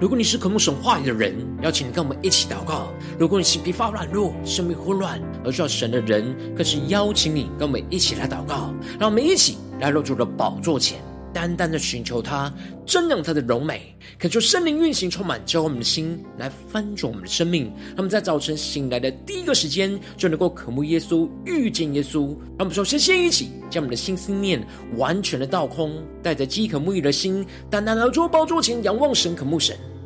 如果你是渴慕神话语的人，邀请你跟我们一起祷告；如果你是疲乏软弱、生命混乱而需要神的人，更是邀请你跟我们一起来祷告。让我们一起来入主的宝座前，单单的寻求他，瞻仰他的荣美，恳求圣灵运行充满，教我们的心来翻转我们的生命。让我们在早晨醒来的第一个时间，就能够渴慕耶稣、遇见耶稣。让我们首先先一起将我们的心思念完全的倒空，带着饥渴沐浴的心，单单来到宝座前仰望神、渴慕神。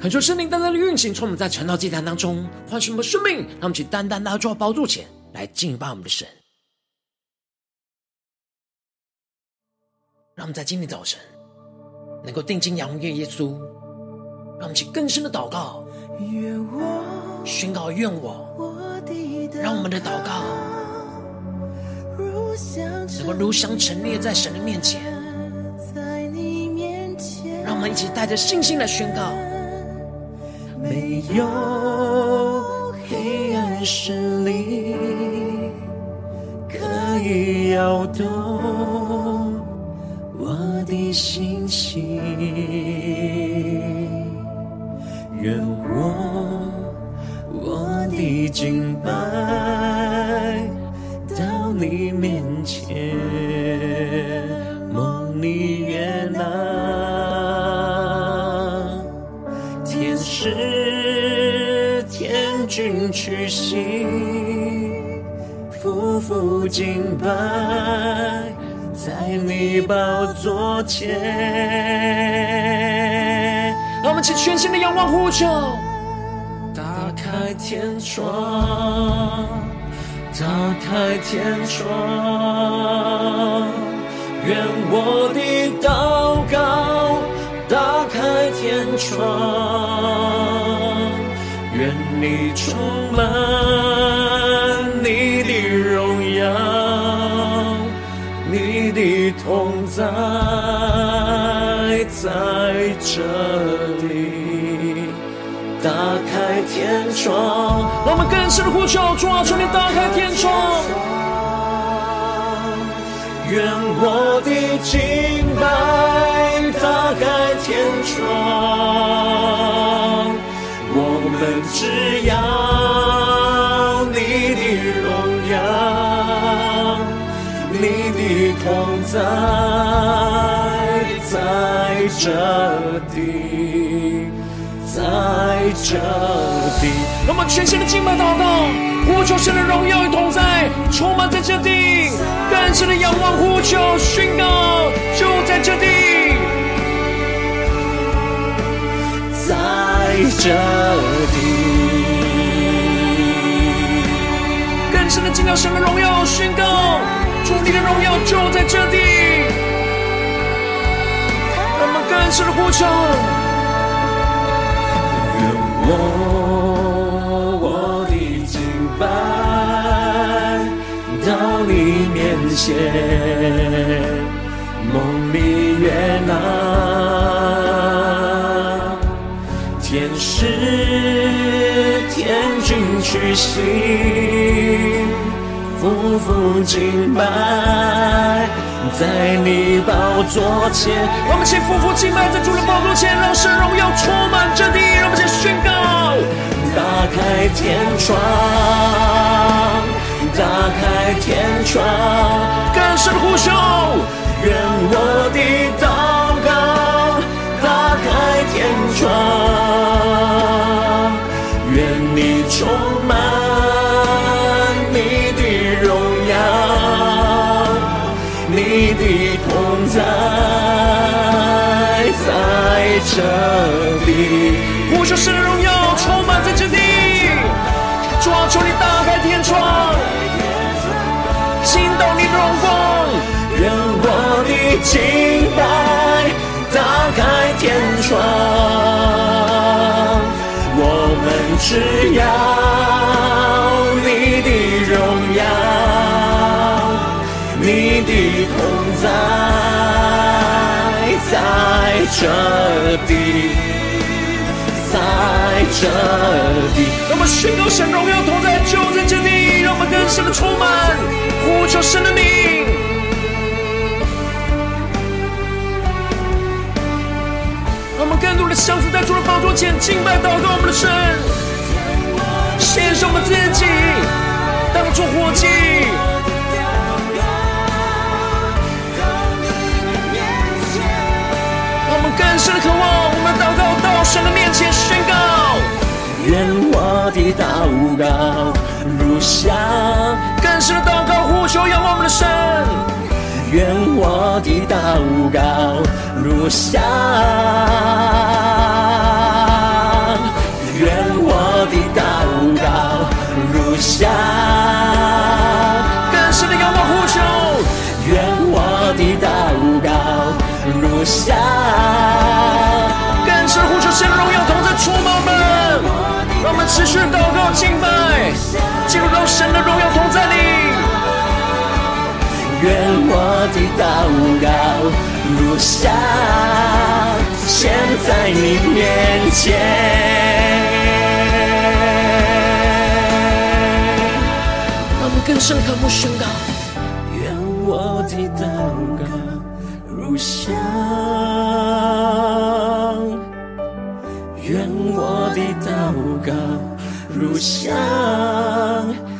恳求圣灵单单的运行，从我们在晨祷祭坛当中唤醒我们生命，让我们去单单的抓宝座前来敬拜我们的神。让我们在今天早晨能够定睛仰望耶稣，让我们去更深的祷告，宣告愿我，让我们的祷告能够如香陈列在神的面前，让我们一起带着信心来宣告。没有黑暗势力可以摇动我的心情，愿我我的敬拜敬拜在你宝座前。让我们起全新的仰望呼求，打开天窗，打开天窗，愿我的祷告。打开天窗，愿你充满爱在这里。打开天窗，让我们更深的呼求，主啊，求你打开天窗，愿我的敬拜打开。天窗，我们只要同在在这地，在这地。让我们全新的敬拜祷告，呼求神的荣耀与同在，充满在这地，更深的仰望呼求宣告，就在这地。在这里，的敬到神的荣耀宣告，主你的荣耀就在这地，让我们更深的呼求。愿我我的敬拜到你面前，梦里悦纳，天使天军屈膝，夫妇敬拜在你宝座前。我们先夫妇敬拜在主的宝座前，让神荣耀充满这地。让我们先宣告：打开天窗，打开天窗，更深呼求。愿我的祷告打开天窗，愿你充这里。呼求神的荣耀充满在这地，主啊，求你打开天窗，倾倒你的荣光。愿我的敬拜打开天窗，我们只要这地。让我们宣告神荣耀同在就在这地，让我们更深的充满呼求神的名。让我们更多的相似在主的宝座前敬拜祷告我们的神，献上我们自己当作活祭。让我们更深的渴望，我们祷告到神的面前宣告：愿我的祷告如香，更深的祷告呼求仰望我们的神。愿我的祷告如香，愿我的祷告如香，更深的仰望呼求。愿我的祷告如香，更深呼求神荣耀同在触摸，们持续祷告敬拜，进入到神的荣耀同在里。愿我的祷告如香，献在你面前。让我们更深渴慕宣告：愿我的祷告如香，愿我祷告如香。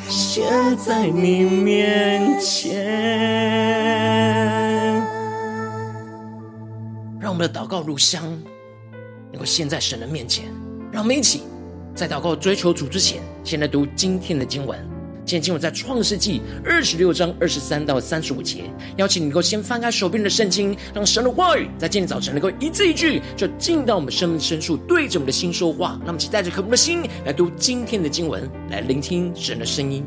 献在你面前，让我们的祷告如香，能够献在神的面前。让我们一起在祷告追求主之前，先来读今天的经文。今天经文在创世纪二十六章二十三到三十五节，邀请你能够先翻开手边的圣经，让神的话语在今天早晨能够一字一句，就进到我们生命深处，对着我们的心说话。让我们一起带着渴慕的心来读今天的经文，来聆听神的声音。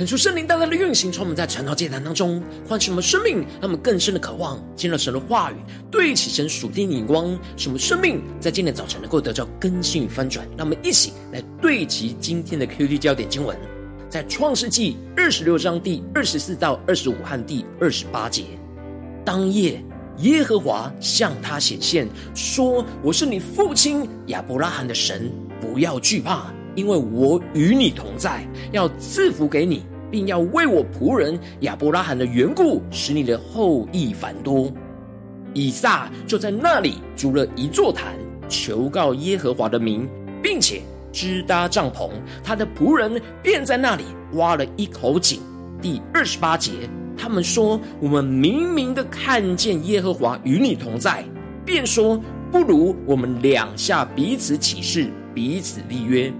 恳求圣灵大大的运行，从我们在晨祷界坛当中唤醒我们生命，让我们更深的渴望见到神的话语，对齐神属天的眼光，使我们生命在今天早晨能够得到更新与翻转。让我们一起来对齐今天的 QD 焦点经文，在创世纪二十六章第二十四到二十五和第二十八节。当夜，耶和华向他显现，说：“我是你父亲亚伯拉罕的神，不要惧怕。”因为我与你同在，要赐福给你，并要为我仆人亚伯拉罕的缘故，使你的后裔繁多。以撒就在那里筑了一座坛，求告耶和华的名，并且支搭帐篷。他的仆人便在那里挖了一口井。第二十八节，他们说：“我们明明的看见耶和华与你同在，便说不如我们两下彼此起誓，彼此立约。”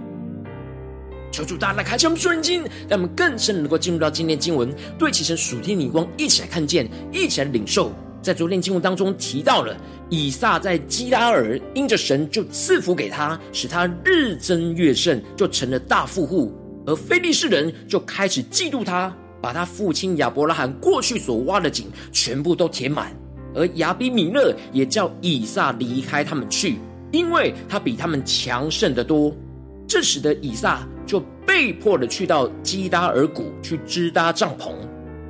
求主大大开启我们属灵经，让我们更深能够进入到今天经文，对齐神属天的光，一起来看见，一起来领受。在昨天经文当中提到了以撒在基拉尔，因着神就赐福给他，使他日增月盛，就成了大富户。而非利士人就开始嫉妒他，把他父亲亚伯拉罕过去所挖的井全部都填满。而亚比米勒也叫以撒离开他们去，因为他比他们强盛得多。这使得以撒就被迫的去到基达尔谷去支搭帐篷。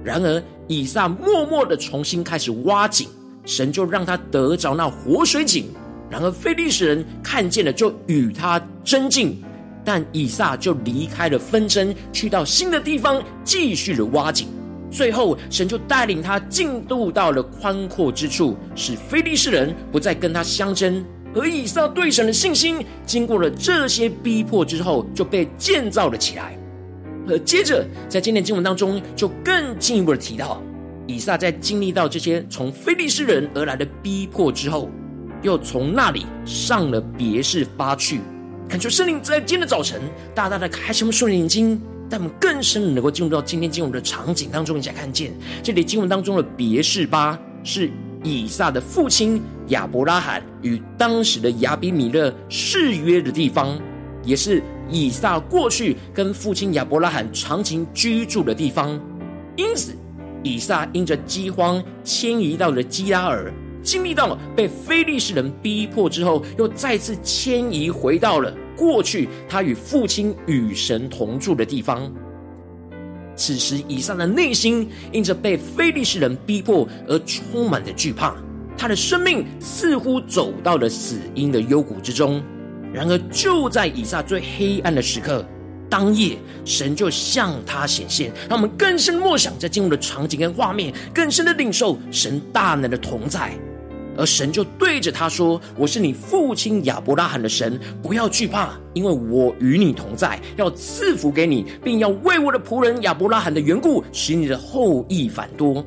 然而以撒默默的重新开始挖井，神就让他得着那活水井。然而非利士人看见了，就与他争竞，但以撒就离开了纷争，去到新的地方继续的挖井。最后神就带领他进入到了宽阔之处，使非利士人不再跟他相争。而以撒对神的信心，经过了这些逼迫之后，就被建造了起来。而接着，在今天经文当中，就更进一步的提到，以撒在经历到这些从非利士人而来的逼迫之后，又从那里上了别是巴去。恳求圣灵在今天的早晨，大大的开启我们属灵眼睛，让我们更深的能够进入到今天经文的场景当中，一起来看见这里经文当中的别是巴是。以撒的父亲亚伯拉罕与当时的亚比米勒誓约的地方，也是以撒过去跟父亲亚伯拉罕长期居住的地方。因此，以撒因着饥荒迁移到了基拉尔，经历到了被非利士人逼迫之后，又再次迁移回到了过去他与父亲与神同住的地方。此时，以撒的内心因着被非利士人逼迫而充满着惧怕，他的生命似乎走到了死荫的幽谷之中。然而，就在以撒最黑暗的时刻，当夜，神就向他显现，让我们更深默想在进入的场景跟画面，更深的领受神大能的同在。而神就对着他说：“我是你父亲亚伯拉罕的神，不要惧怕，因为我与你同在，要赐福给你，并要为我的仆人亚伯拉罕的缘故，使你的后裔繁多。”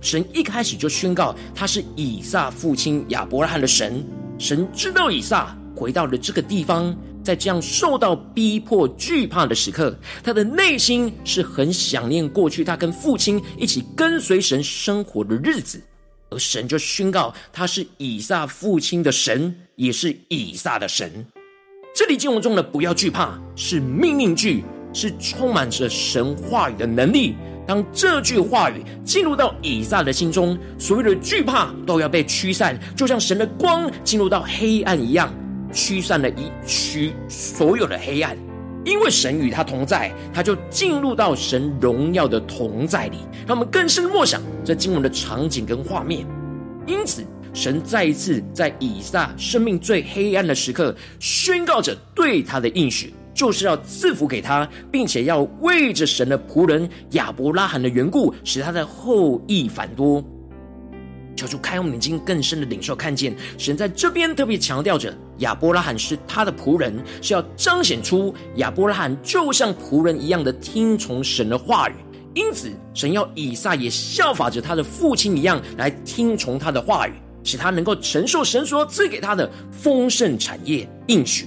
神一开始就宣告他是以撒父亲亚伯拉罕的神。神知道以撒回到了这个地方，在这样受到逼迫、惧怕的时刻，他的内心是很想念过去他跟父亲一起跟随神生活的日子。而神就宣告他是以撒父亲的神，也是以撒的神。这里经文中的“不要惧怕”是命令句，是充满着神话语的能力。当这句话语进入到以撒的心中，所有的惧怕都要被驱散，就像神的光进入到黑暗一样，驱散了一区所有的黑暗。因为神与他同在，他就进入到神荣耀的同在里，让我们更深默想这经文的场景跟画面。因此，神再一次在以撒生命最黑暗的时刻，宣告着对他的应许，就是要赐福给他，并且要为着神的仆人亚伯拉罕的缘故，使他的后裔繁多。求主开我们眼睛，更深的领受看见，神在这边特别强调着亚伯拉罕是他的仆人，是要彰显出亚伯拉罕就像仆人一样的听从神的话语。因此，神要以撒也效法着他的父亲一样来听从他的话语，使他能够承受神所赐给他的丰盛产业应许。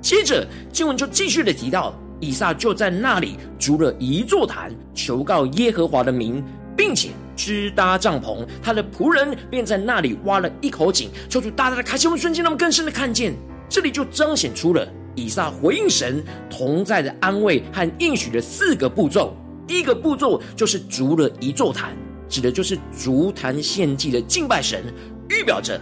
接着经文就继续的提到，以撒就在那里筑了一座坛，求告耶和华的名，并且。支搭帐篷，他的仆人便在那里挖了一口井，求主大大的开启我们瞬间，让我们更深的看见，这里就彰显出了以撒回应神同在的安慰和应许的四个步骤。第一个步骤就是筑了一座坛，指的就是筑坛献祭的敬拜神，预表着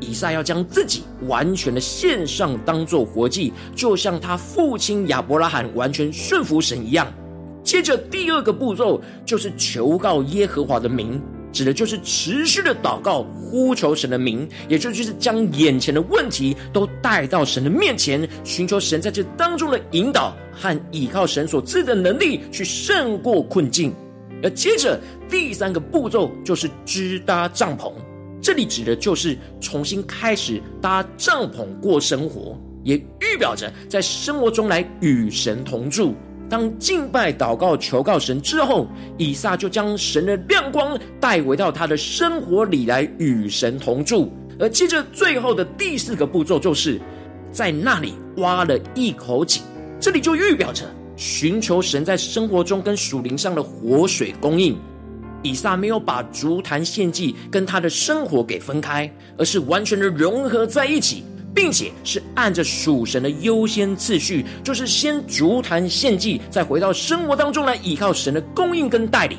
以撒要将自己完全的献上，当做活祭，就像他父亲亚伯拉罕完全顺服神一样。接着第二个步骤就是求告耶和华的名。指的就是持续的祷告，呼求神的名，也就是将眼前的问题都带到神的面前，寻求神在这当中的引导和依靠神所赐的能力去胜过困境。而接着第三个步骤就是支搭帐篷，这里指的就是重新开始搭帐篷过生活，也预表着在生活中来与神同住。当敬拜、祷告、求告神之后，以撒就将神的亮光带回到他的生活里来与神同住。而接着最后的第四个步骤，就是在那里挖了一口井，这里就预表着寻求神在生活中跟属灵上的活水供应。以撒没有把筑坛献祭跟他的生活给分开，而是完全的融合在一起。并且是按着属神的优先次序，就是先筑坛献祭，再回到生活当中来依靠神的供应跟带领。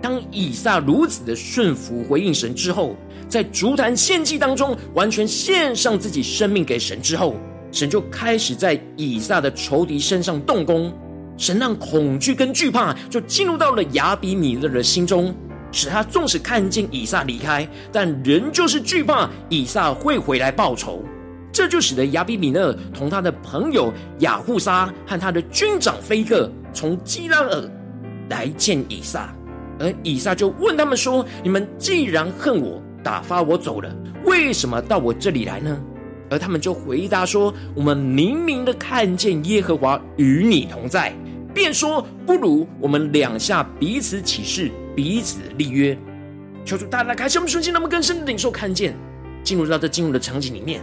当以撒如此的顺服回应神之后，在筑坛献祭当中完全献上自己生命给神之后，神就开始在以撒的仇敌身上动工。神让恐惧跟惧怕就进入到了亚比米勒的心中，使他纵使看见以撒离开，但仍旧是惧怕以撒会回来报仇。这就使得亚比米勒同他的朋友雅户撒和他的军长菲各从基拉耳来见以撒，而以撒就问他们说：“你们既然恨我，打发我走了，为什么到我这里来呢？”而他们就回答说：“我们明明的看见耶和华与你同在，便说不如我们两下彼此起誓，彼此立约。”求主大大开启我们瞬间，那么更深的领受看见，进入到这经文的场景里面。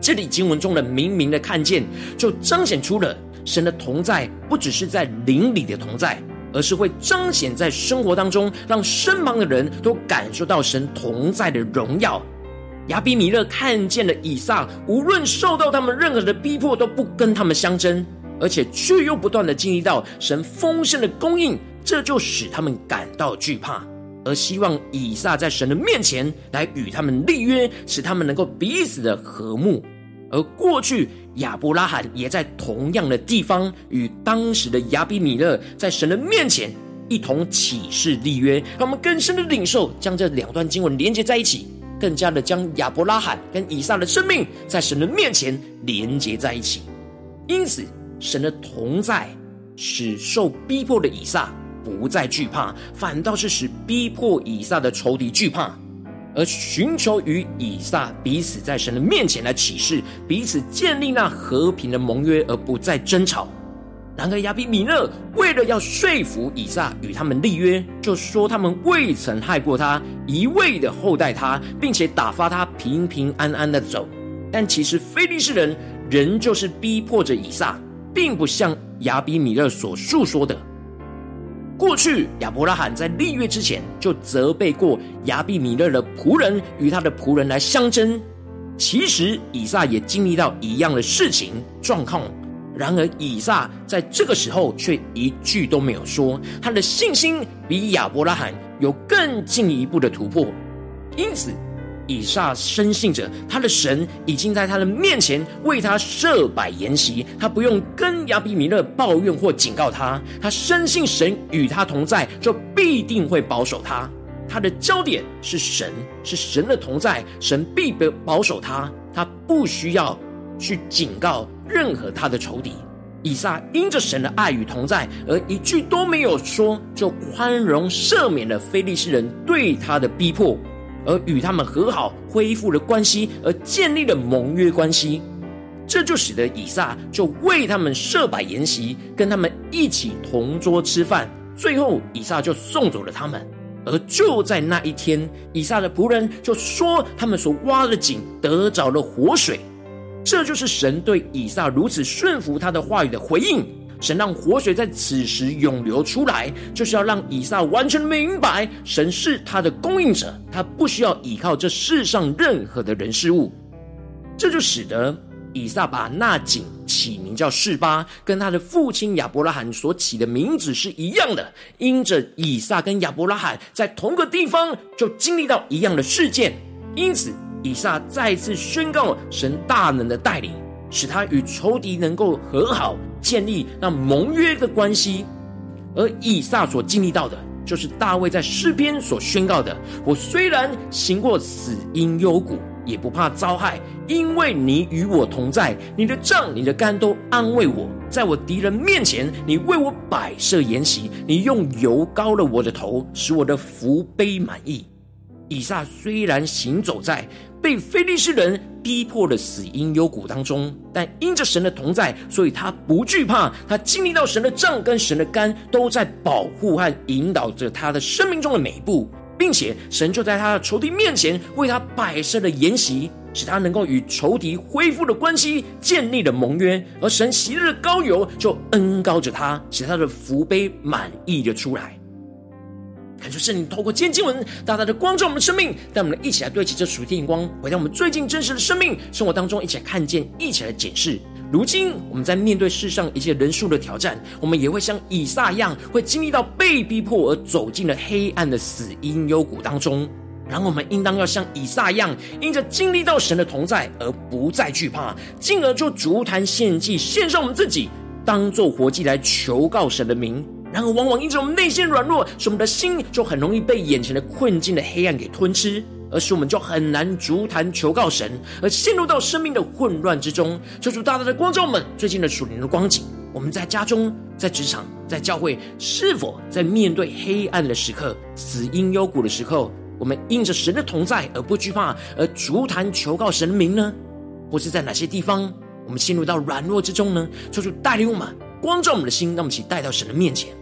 这里经文中的明明的看见，就彰显出了神的同在，不只是在灵里的同在，而是会彰显在生活当中，让身旁的人都感受到神同在的荣耀。亚比米勒看见了以撒，无论受到他们任何的逼迫，都不跟他们相争，而且却又不断的经历到神丰盛的供应，这就使他们感到惧怕，而希望以撒在神的面前来与他们立约，使他们能够彼此的和睦。而过去亚伯拉罕也在同样的地方与当时的亚比米勒在神的面前一同起誓立约，让我们更深的领受，将这两段经文连接在一起，更加的将亚伯拉罕跟以撒的生命在神的面前连接在一起。因此，神的同在使受逼迫的以撒不再惧怕，反倒是使逼迫以撒的仇敌惧怕。而寻求与以撒彼此在神的面前来起誓，彼此建立那和平的盟约，而不再争吵。然而亚比米勒为了要说服以撒与他们立约，就说他们未曾害过他，一味的厚待他，并且打发他平平安安的走。但其实非利士人仍旧是逼迫着以撒，并不像亚比米勒所述说的。过去亚伯拉罕在立约之前就责备过亚比米勒的仆人与他的仆人来相争。其实以撒也经历到一样的事情状况，然而以撒在这个时候却一句都没有说，他的信心比亚伯拉罕有更进一步的突破，因此。以撒深信着他的神已经在他的面前为他设摆筵席，他不用跟亚比米勒抱怨或警告他，他深信神与他同在，就必定会保守他。他的焦点是神，是神的同在，神必保守他，他不需要去警告任何他的仇敌。以撒因着神的爱与同在，而一句都没有说，就宽容赦免了非利士人对他的逼迫。而与他们和好，恢复了关系，而建立了盟约关系，这就使得以撒就为他们设摆筵席，跟他们一起同桌吃饭。最后，以撒就送走了他们。而就在那一天，以撒的仆人就说，他们所挖的井得着了活水。这就是神对以撒如此顺服他的话语的回应。神让活水在此时涌流出来，就是要让以撒完全明白，神是他的供应者，他不需要依靠这世上任何的人事物。这就使得以撒把那井起名叫示巴，跟他的父亲亚伯拉罕所起的名字是一样的。因着以撒跟亚伯拉罕在同个地方，就经历到一样的事件，因此以撒再次宣告神大能的带领，使他与仇敌能够和好，建立那盟约的关系。而以撒所经历到的，就是大卫在诗篇所宣告的：“我虽然行过死荫幽谷，也不怕遭害，因为你与我同在。你的杖、你的竿都安慰我。在我敌人面前，你为我摆设筵席，你用油膏了我的头，使我的福杯满溢。”以撒虽然行走在被非利士人逼迫的死荫幽谷当中，但因着神的同在，所以他不惧怕。他经历到神的杖跟神的竿都在保护和引导着他的生命中的每一步，并且神就在他的仇敌面前为他摆设了筵席，使他能够与仇敌恢复了关系，建立了盟约。而神昔日的高油就恩高着他，使他的福杯满溢的出来。感谢圣灵透过今天经文，大大的光照我们的生命，带我们一起来对齐这属天的光，回到我们最近真实的生命生活当中，一起来看见，一起来检视。如今我们在面对世上一切人数的挑战，我们也会像以撒一样，会经历到被逼迫而走进了黑暗的死因幽谷当中。然后我们应当要像以撒一样，因着经历到神的同在而不再惧怕，进而就足坛献祭，献上我们自己，当做活祭来求告神的名。然而，往往因着我们内心软弱，使我们的心就很容易被眼前的困境的黑暗给吞吃，而使我们就很难筑坛求告神，而陷入到生命的混乱之中。求主大大的光照我们最近的属灵的光景。我们在家中、在职场、在教会，是否在面对黑暗的时刻、死因幽谷的时候，我们因着神的同在而不惧怕，而筑坛求告神的名呢？或是在哪些地方我们陷入到软弱之中呢？求主带领我们，光照我们的心，让我们一起带到神的面前。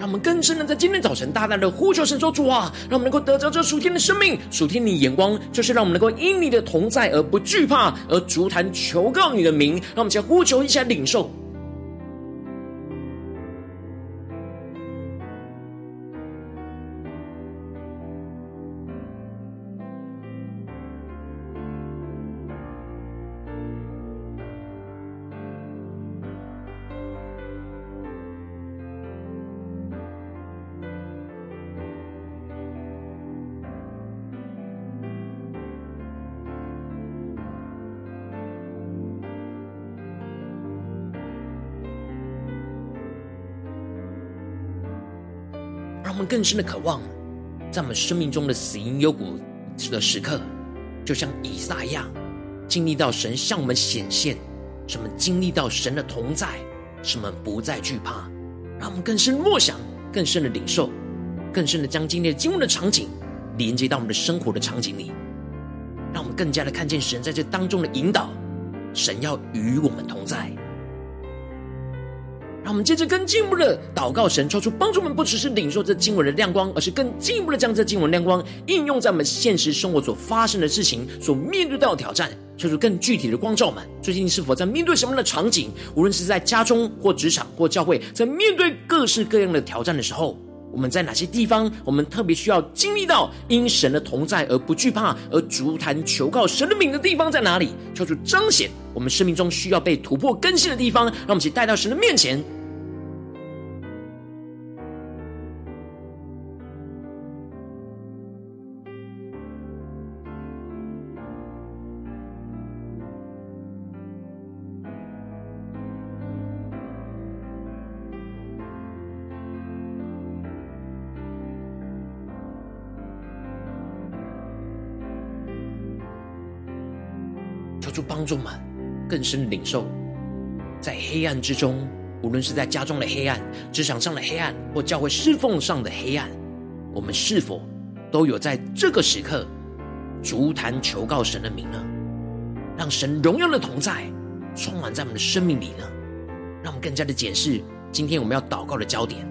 让我们更深的在今天早晨大大的呼求神说主啊，让我们能够得着这属天的生命，属天你眼光，就是让我们能够因你的同在而不惧怕，而足坛求告你的名。让我们先呼求一下领受。更深的渴望，在我们生命中的死荫幽谷的时刻，就像以撒一样，经历到神向我们显现，使我们经历到神的同在，使我们不再惧怕。让我们更深默想，更深的领受，更深的将今天经文的场景连接到我们的生活的场景里，让我们更加的看见神在这当中的引导，神要与我们同在。让我们接着更进一步的祷告，神抽出帮助我们，不只是领受这经文的亮光，而是更进一步的将这经文亮光应用在我们现实生活所发生的事情、所面对到的挑战，抽出更具体的光照们。最近是否在面对什么样的场景？无论是在家中或职场或教会，在面对各式各样的挑战的时候，我们在哪些地方，我们特别需要经历到因神的同在而不惧怕，而足坛求告神的名的地方在哪里？求主彰显我们生命中需要被突破更新的地方，让我们一起带到神的面前。求主帮助我们更深领受，在黑暗之中，无论是在家中的黑暗、职场上的黑暗，或教会侍奉上的黑暗，我们是否都有在这个时刻足坛求告神的名呢？让神荣耀的同在充满在我们的生命里呢？让我们更加的检视今天我们要祷告的焦点。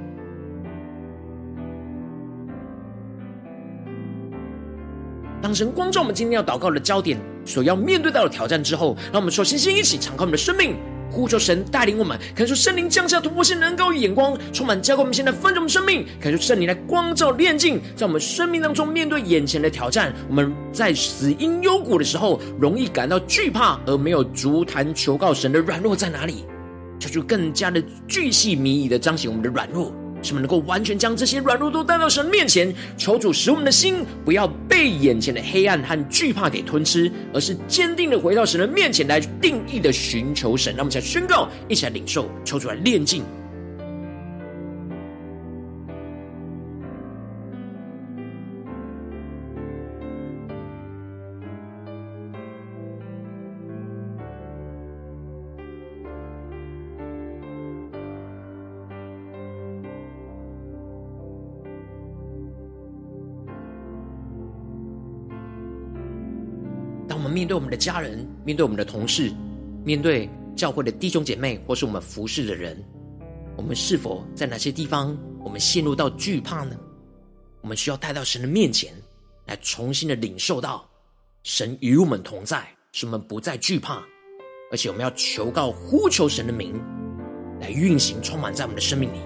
当神光照我们今天要祷告的焦点，所要面对到的挑战之后，让我们首先先一起敞开我们的生命，呼求神带领我们，感受圣灵降下突破性能高与眼光，充满浇灌我们现在丰盛的生命，感受圣灵来光照炼净，在我们生命当中面对眼前的挑战，我们在死因幽谷的时候，容易感到惧怕而没有足坛求告神的软弱在哪里？求主更加的巨细靡遗的彰显我们的软弱。使我们能够完全将这些软弱都带到神面前，求主使我们的心不要被眼前的黑暗和惧怕给吞吃，而是坚定的回到神的面前来定义的寻求神。让我们来宣告，一起来领受，求主来炼净。面对我们的家人，面对我们的同事，面对教会的弟兄姐妹，或是我们服侍的人，我们是否在哪些地方我们陷入到惧怕呢？我们需要带到神的面前，来重新的领受到神与我们同在，使我们不再惧怕，而且我们要求告呼求神的名，来运行充满在我们的生命里。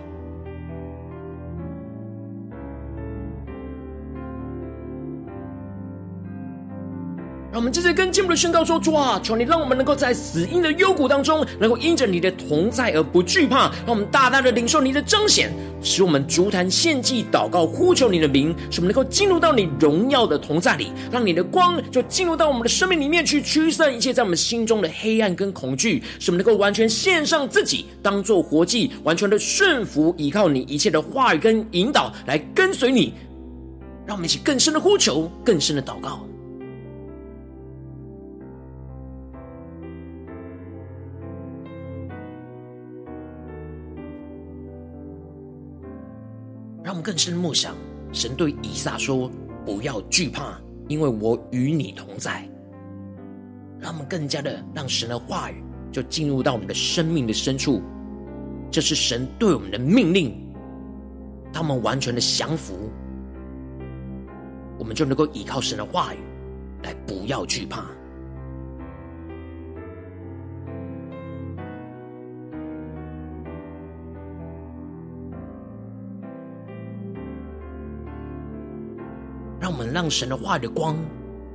让我们接着跟进步的宣告说：主啊，求你让我们能够在死荫的幽谷当中，能够因着你的同在而不惧怕。让我们大大的领受你的彰显，使我们足坛献祭、祷告、呼求你的名，使我们能够进入到你荣耀的同在里，让你的光就进入到我们的生命里面去，驱散一切在我们心中的黑暗跟恐惧，使我们能够完全献上自己，当做活祭，完全的顺服，依靠你一切的话语跟引导来跟随你。让我们一起更深的呼求，更深的祷告。更深默想，神对以撒说：“不要惧怕，因为我与你同在。”让我们更加的让神的话语就进入到我们的生命的深处，这是神对我们的命令。当我们完全的降服，我们就能够依靠神的话语来不要惧怕。我们让神的话语的光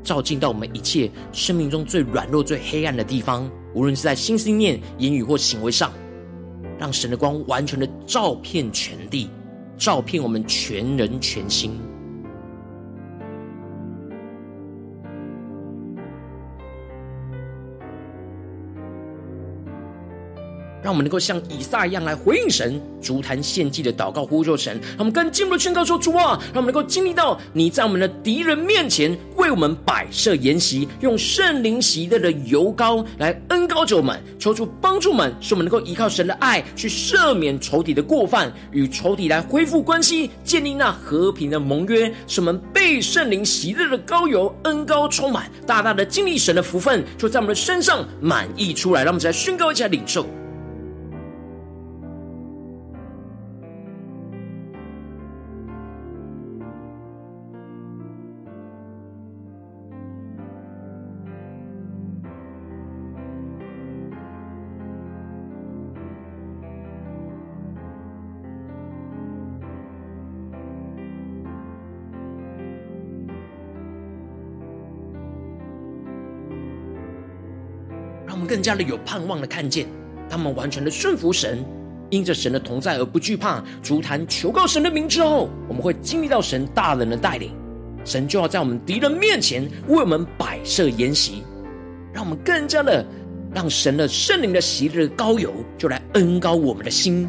照进到我们一切生命中最软弱、最黑暗的地方，无论是在心、思念、言语或行为上，让神的光完全的照遍全地，照遍我们全人全心。让我们能够像以撒一样来回应神，足坛献祭的祷告呼求神。让我们更进一步的宣告说：主啊，让我们能够经历到你在我们的敌人面前为我们摆设筵席，用圣灵喜乐的油膏来恩膏着我们，求主帮助我们，使我们能够依靠神的爱去赦免仇敌的过犯，与仇敌来恢复关系，建立那和平的盟约，使我们被圣灵喜乐的膏油恩膏充满，大大的经历神的福分，就在我们的身上满溢出来。让我们再宣告一下领受。更加的有盼望的看见，他们完全的顺服神，因着神的同在而不惧怕，足坛求告神的名之后，我们会经历到神大能的带领，神就要在我们敌人面前为我们摆设筵席，让我们更加的让神的圣灵的喜乐的膏油就来恩膏我们的心。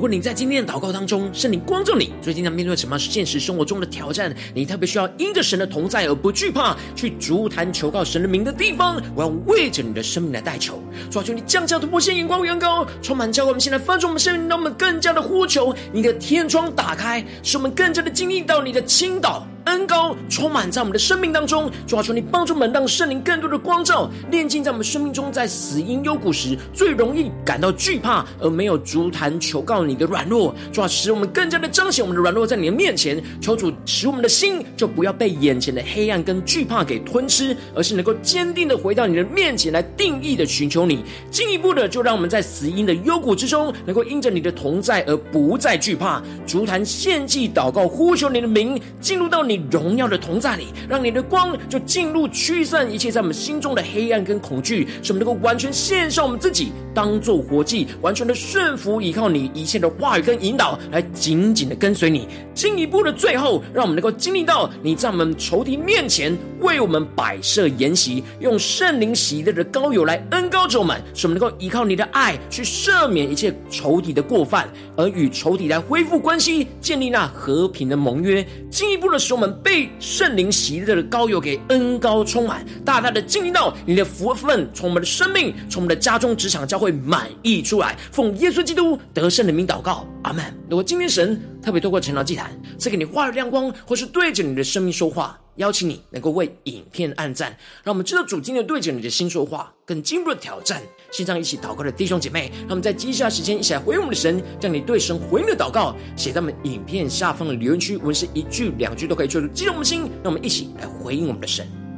如果你在今天的祷告当中，圣灵光照你，最近在面对什么现实生活中的挑战，你特别需要因着神的同在而不惧怕，去足坛求告神的名的地方，我要为着你的生命来代求，求你降下突破性眼光，远高，充满教会。我们现在翻转我们生命，让我们更加的呼求你的天窗打开，使我们更加的经历到你的倾倒。恩膏充满在我们的生命当中，主啊，求你帮助我们，让圣灵更多的光照，炼净在我们生命中，在死荫幽谷时最容易感到惧怕而没有足坛求告你的软弱，主啊，使我们更加的彰显我们的软弱在你的面前。求主使我们的心就不要被眼前的黑暗跟惧怕给吞吃，而是能够坚定的回到你的面前来定义的寻求你。进一步的，就让我们在死荫的幽谷之中，能够因着你的同在而不再惧怕，足坛献祭祷告呼求你的名，进入到你荣耀的同在里，让你的光就进入驱散一切在我们心中的黑暗跟恐惧，使我们能够完全献上我们自己，当做活祭，完全的顺服依靠你一切的话语跟引导，来紧紧的跟随你。进一步的最后，让我们能够经历到你在我们仇敌面前为我们摆设筵席，用圣灵喜乐的膏油来恩膏着我们，使我们能够依靠你的爱去赦免一切仇敌的过犯，而与仇敌来恢复关系，建立那和平的盟约。进一步的使我们被圣灵喜乐的高油给恩膏充满，大大的经历到你的福分从我们的生命，从我们的家中、职场、教会满溢出来。奉耶稣基督得胜的名祷告，阿门。如果今天神特别透过晨祷祭坛赐给你话语亮光，或是对着你的生命说话，邀请你能够为影片按赞，让我们知道主今天对着你的心说话，更进一步的挑战。线上一起祷告的弟兄姐妹，让我们在接下来时间一起来回应我们的神，将你对神回应的祷告写在我们影片下方的留言区，无论是一句两句都可以，做出激动我们的心。让我们一起来回应我们的神。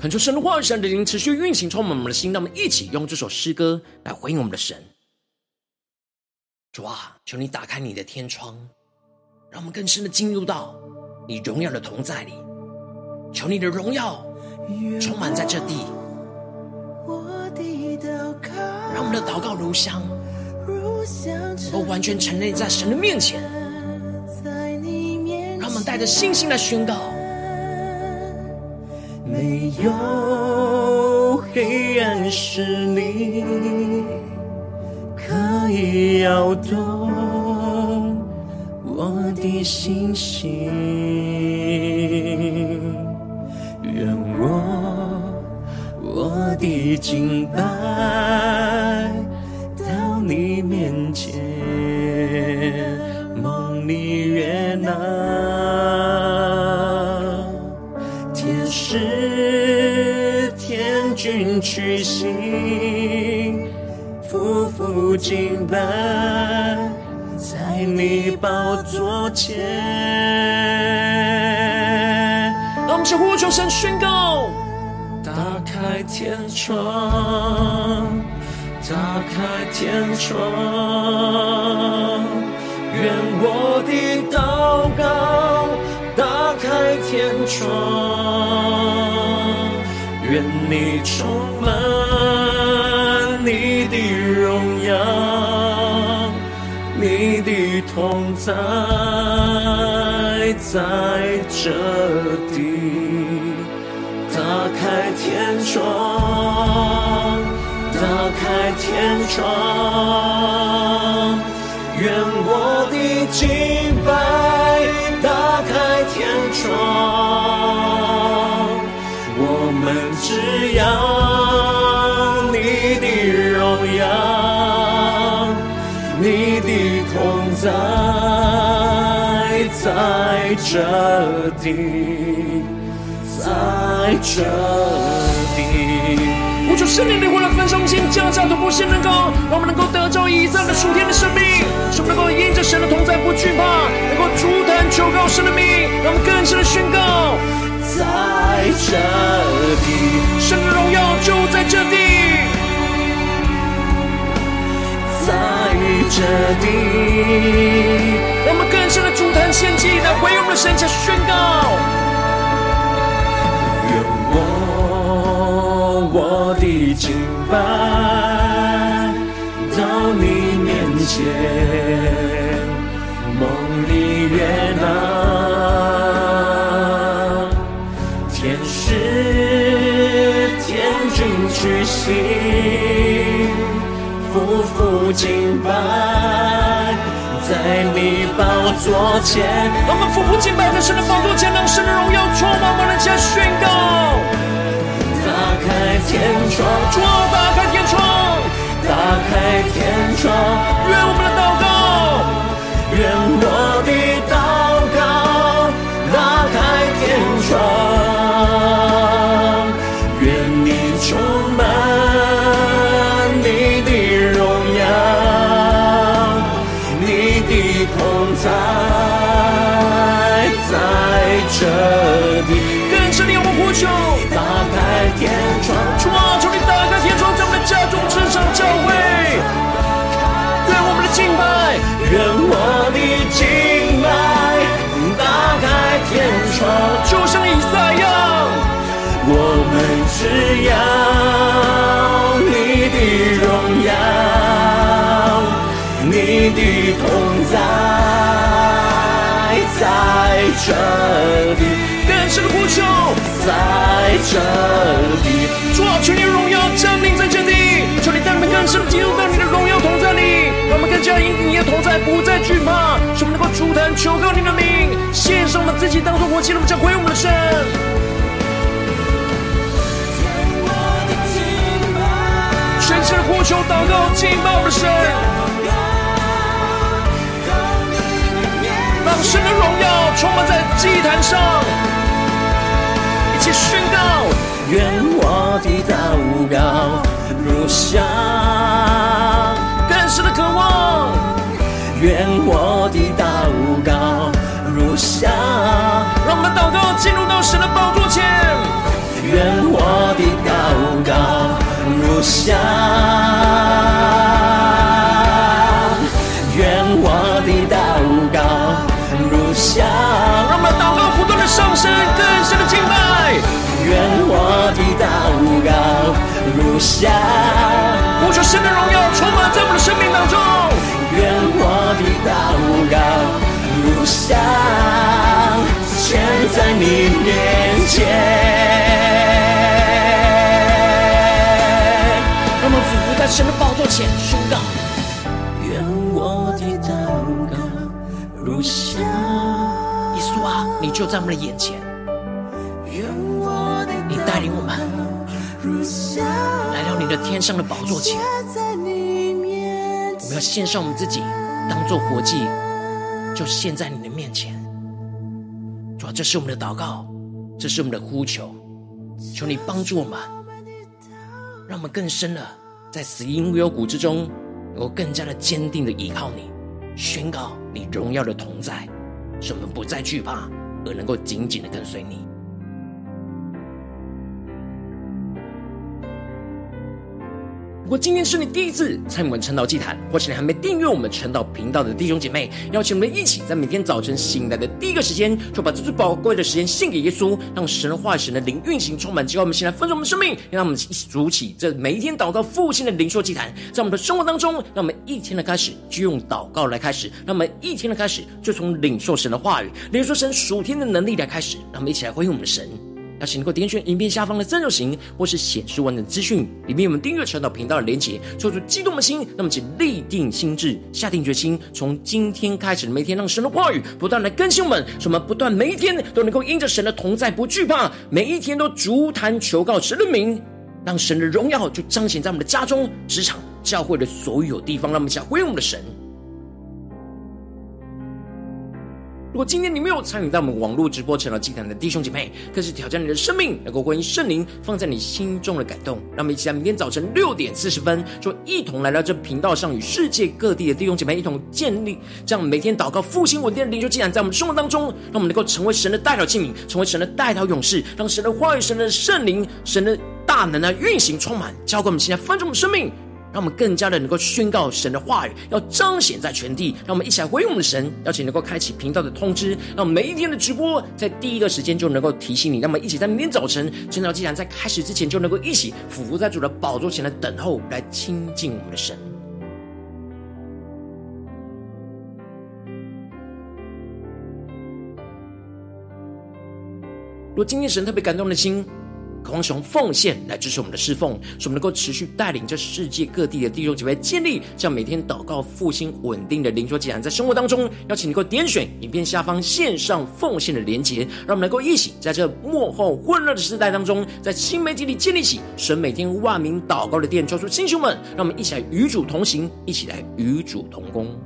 恳求神的话语、神的灵持续运行，充满我们的心。让我们一起用这首诗歌来回应我们的神。主啊，求你打开你的天窗，让我们更深的进入到你荣耀的同在里。求你的荣耀充满在这地，让我们的祷告如香，能够完全沉溺在神的面前。让我们带着信心来宣告。没有黑暗势力可以摇动我的心性，愿我我的敬拜。敬拜在你宝座前。让我们向呼求神宣告：打开天窗，打开天窗，愿我的祷告打开天。窗，愿你充满同在在这地，打开天窗，打开天窗，愿我的敬拜。打开天窗，我们只要你的荣耀，你的在在这地，在这地。呼求圣灵的活来焚烧心，降下突破性能够，让我们能够得着以上的属天的生命，使我们能够因着神的同在不惧怕，能够出坛求告神的名，让我们更深的宣告，在这地，神的荣耀就在这地，在这地，我们更深的出坛献祭，来回应我们的神，下宣告。愿我我的敬拜到你面前，梦里悦纳，天使天君屈膝，你宝座前。我们俯伏敬拜在神的宝座前，让神的荣耀充满我们的家，宣告。天窗，主啊，打开天窗，打开天窗，愿我们的祷你的同在在这里。神的呼求，在这里，主啊，求你荣耀降临在这地，求你带领更深的进入到你的荣耀同在里，让我们更加因你的同在，不再惧怕，使我们能够出坛求告你的名，献上我们自己当作活祭，那么将回我们的神。全心的呼求祷告，敬拜我们的神，神的荣耀充满在祭坛上。一起宣告，愿我的祷告如下，更深的渴望；愿我的祷告如下，让我们祷告进入到神的宝座前。愿我的祷告如下，如香，呼求神的荣耀充满在我们的生命当中。愿我的祷告如香，献在你面前。让我们俯伏在神的宝座前宣告：愿我的祷告如香，耶稣啊，你就在我们的眼前。上的宝座前，我们要献上我们自己，当做活祭，就献在你的面前。主要，这是我们的祷告，这是我们的呼求，求你帮助我们，让我们更深的在死荫无幽谷之中，能够更加的坚定的依靠你，宣告你荣耀的同在，使我们不再惧怕，而能够紧紧的跟随你。如果今天是你第一次参与我们晨祷祭坛，或是你还没订阅我们晨祷频道的弟兄姐妹，邀请我们一起在每天早晨醒来的第一个时间，就把这最宝贵的时间献给耶稣，让神的话语、神的灵运行充满，叫我们先来分盛我们生命，让我们一起筑起这每一天祷告复兴的灵修祭坛，在我们的生活当中，让我们一天的开始就用祷告来开始，让我们一天的开始就从领受神的话语、领受神属天的能力来开始，让我们一起来回应我们的神。邀请能够点选影片下方的赞助型，或是显示完整资讯里面有我们订阅传导频道的连结，做出激动的心，那么请立定心智，下定决心，从今天开始每天让神的话语不断来更新我们，使我们不断每一天都能够因着神的同在不惧怕，每一天都足坛求告神的名，让神的荣耀就彰显在我们的家中、职场、教会的所有地方，让我们想回应我们的神。果今天你没有参与到我们网络直播成了祭坛的弟兄姐妹，更是挑战你的生命，能够回应圣灵放在你心中的感动。让我们一起在明天早晨六点四十分，就一同来到这频道上，与世界各地的弟兄姐妹一同建立这样每天祷告复兴稳定的灵修祭坛，在我们生活当中，让我们能够成为神的代表器皿，成为神的代表勇士，让神的话语、神的圣灵、神的大能来运行充满，交给我们现在分盛我们生命。让我们更加的能够宣告神的话语，要彰显在全地。让我们一起来回应我们的神，邀请能够开启频道的通知，让每一天的直播在第一个时间就能够提醒你。让我们一起在明天早晨，晨祷祭坛在开始之前就能够一起俯伏在主的宝座前来等候，来亲近我们的神。如今天神特别感动的心，渴望使用奉献来支持我们的侍奉，使我们能够持续带领着世界各地的弟兄姐妹建立这样每天祷告复兴稳定的灵修祭坛，在生活当中，邀请你能够点选影片下方线上奉献的连结，让我们能够一起在这幕后混乱的时代当中，在新媒体里建立起神每天万名祷告的殿，抓住弟兄们，让我们一起来与主同行，一起来与主同工。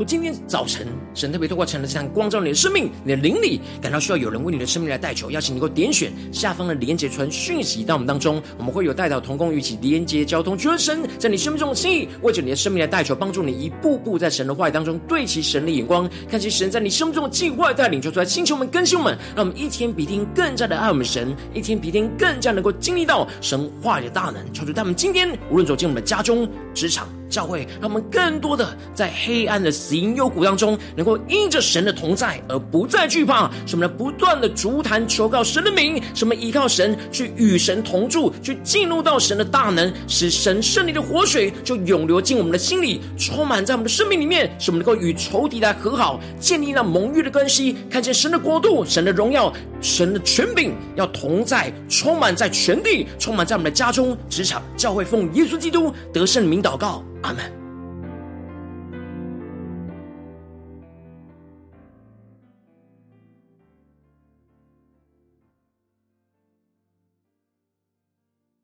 果今天早晨，神特别透过晨祷祭坛光照你的生命，你的灵里感到需要有人为你的生命来代求，邀请你能够点选下方的连结传讯息到我们当中，我们会有代祷同工与其连接交通，求神在你生命中的心意，为着你的生命来代求，帮助你一步步在神的话语当中对齐神的眼光，看见神在你生命中的计划带领，就出来星球们更新我们，让我们一天比一天更加的爱我们神，一天比一天更加能够经历到神话语的大能，求主他们今天无论走进我们的家中、职场。教会让我们更多的在黑暗的死荫幽谷当中，能够因着神的同在而不再惧怕。什么呢？不断的筑坛求告神的名，什么依靠神去与神同住，去进入到神的大能，使神圣灵的活水就涌流进我们的心里，充满在我们的生命里面，使我们能够与仇敌来和好，建立那蒙悦的关系，看见神的国度、神的荣耀、神的权柄要同在，充满在全地，充满在我们的家中、职场、教会，奉耶稣基督得胜的名祷告。阿门。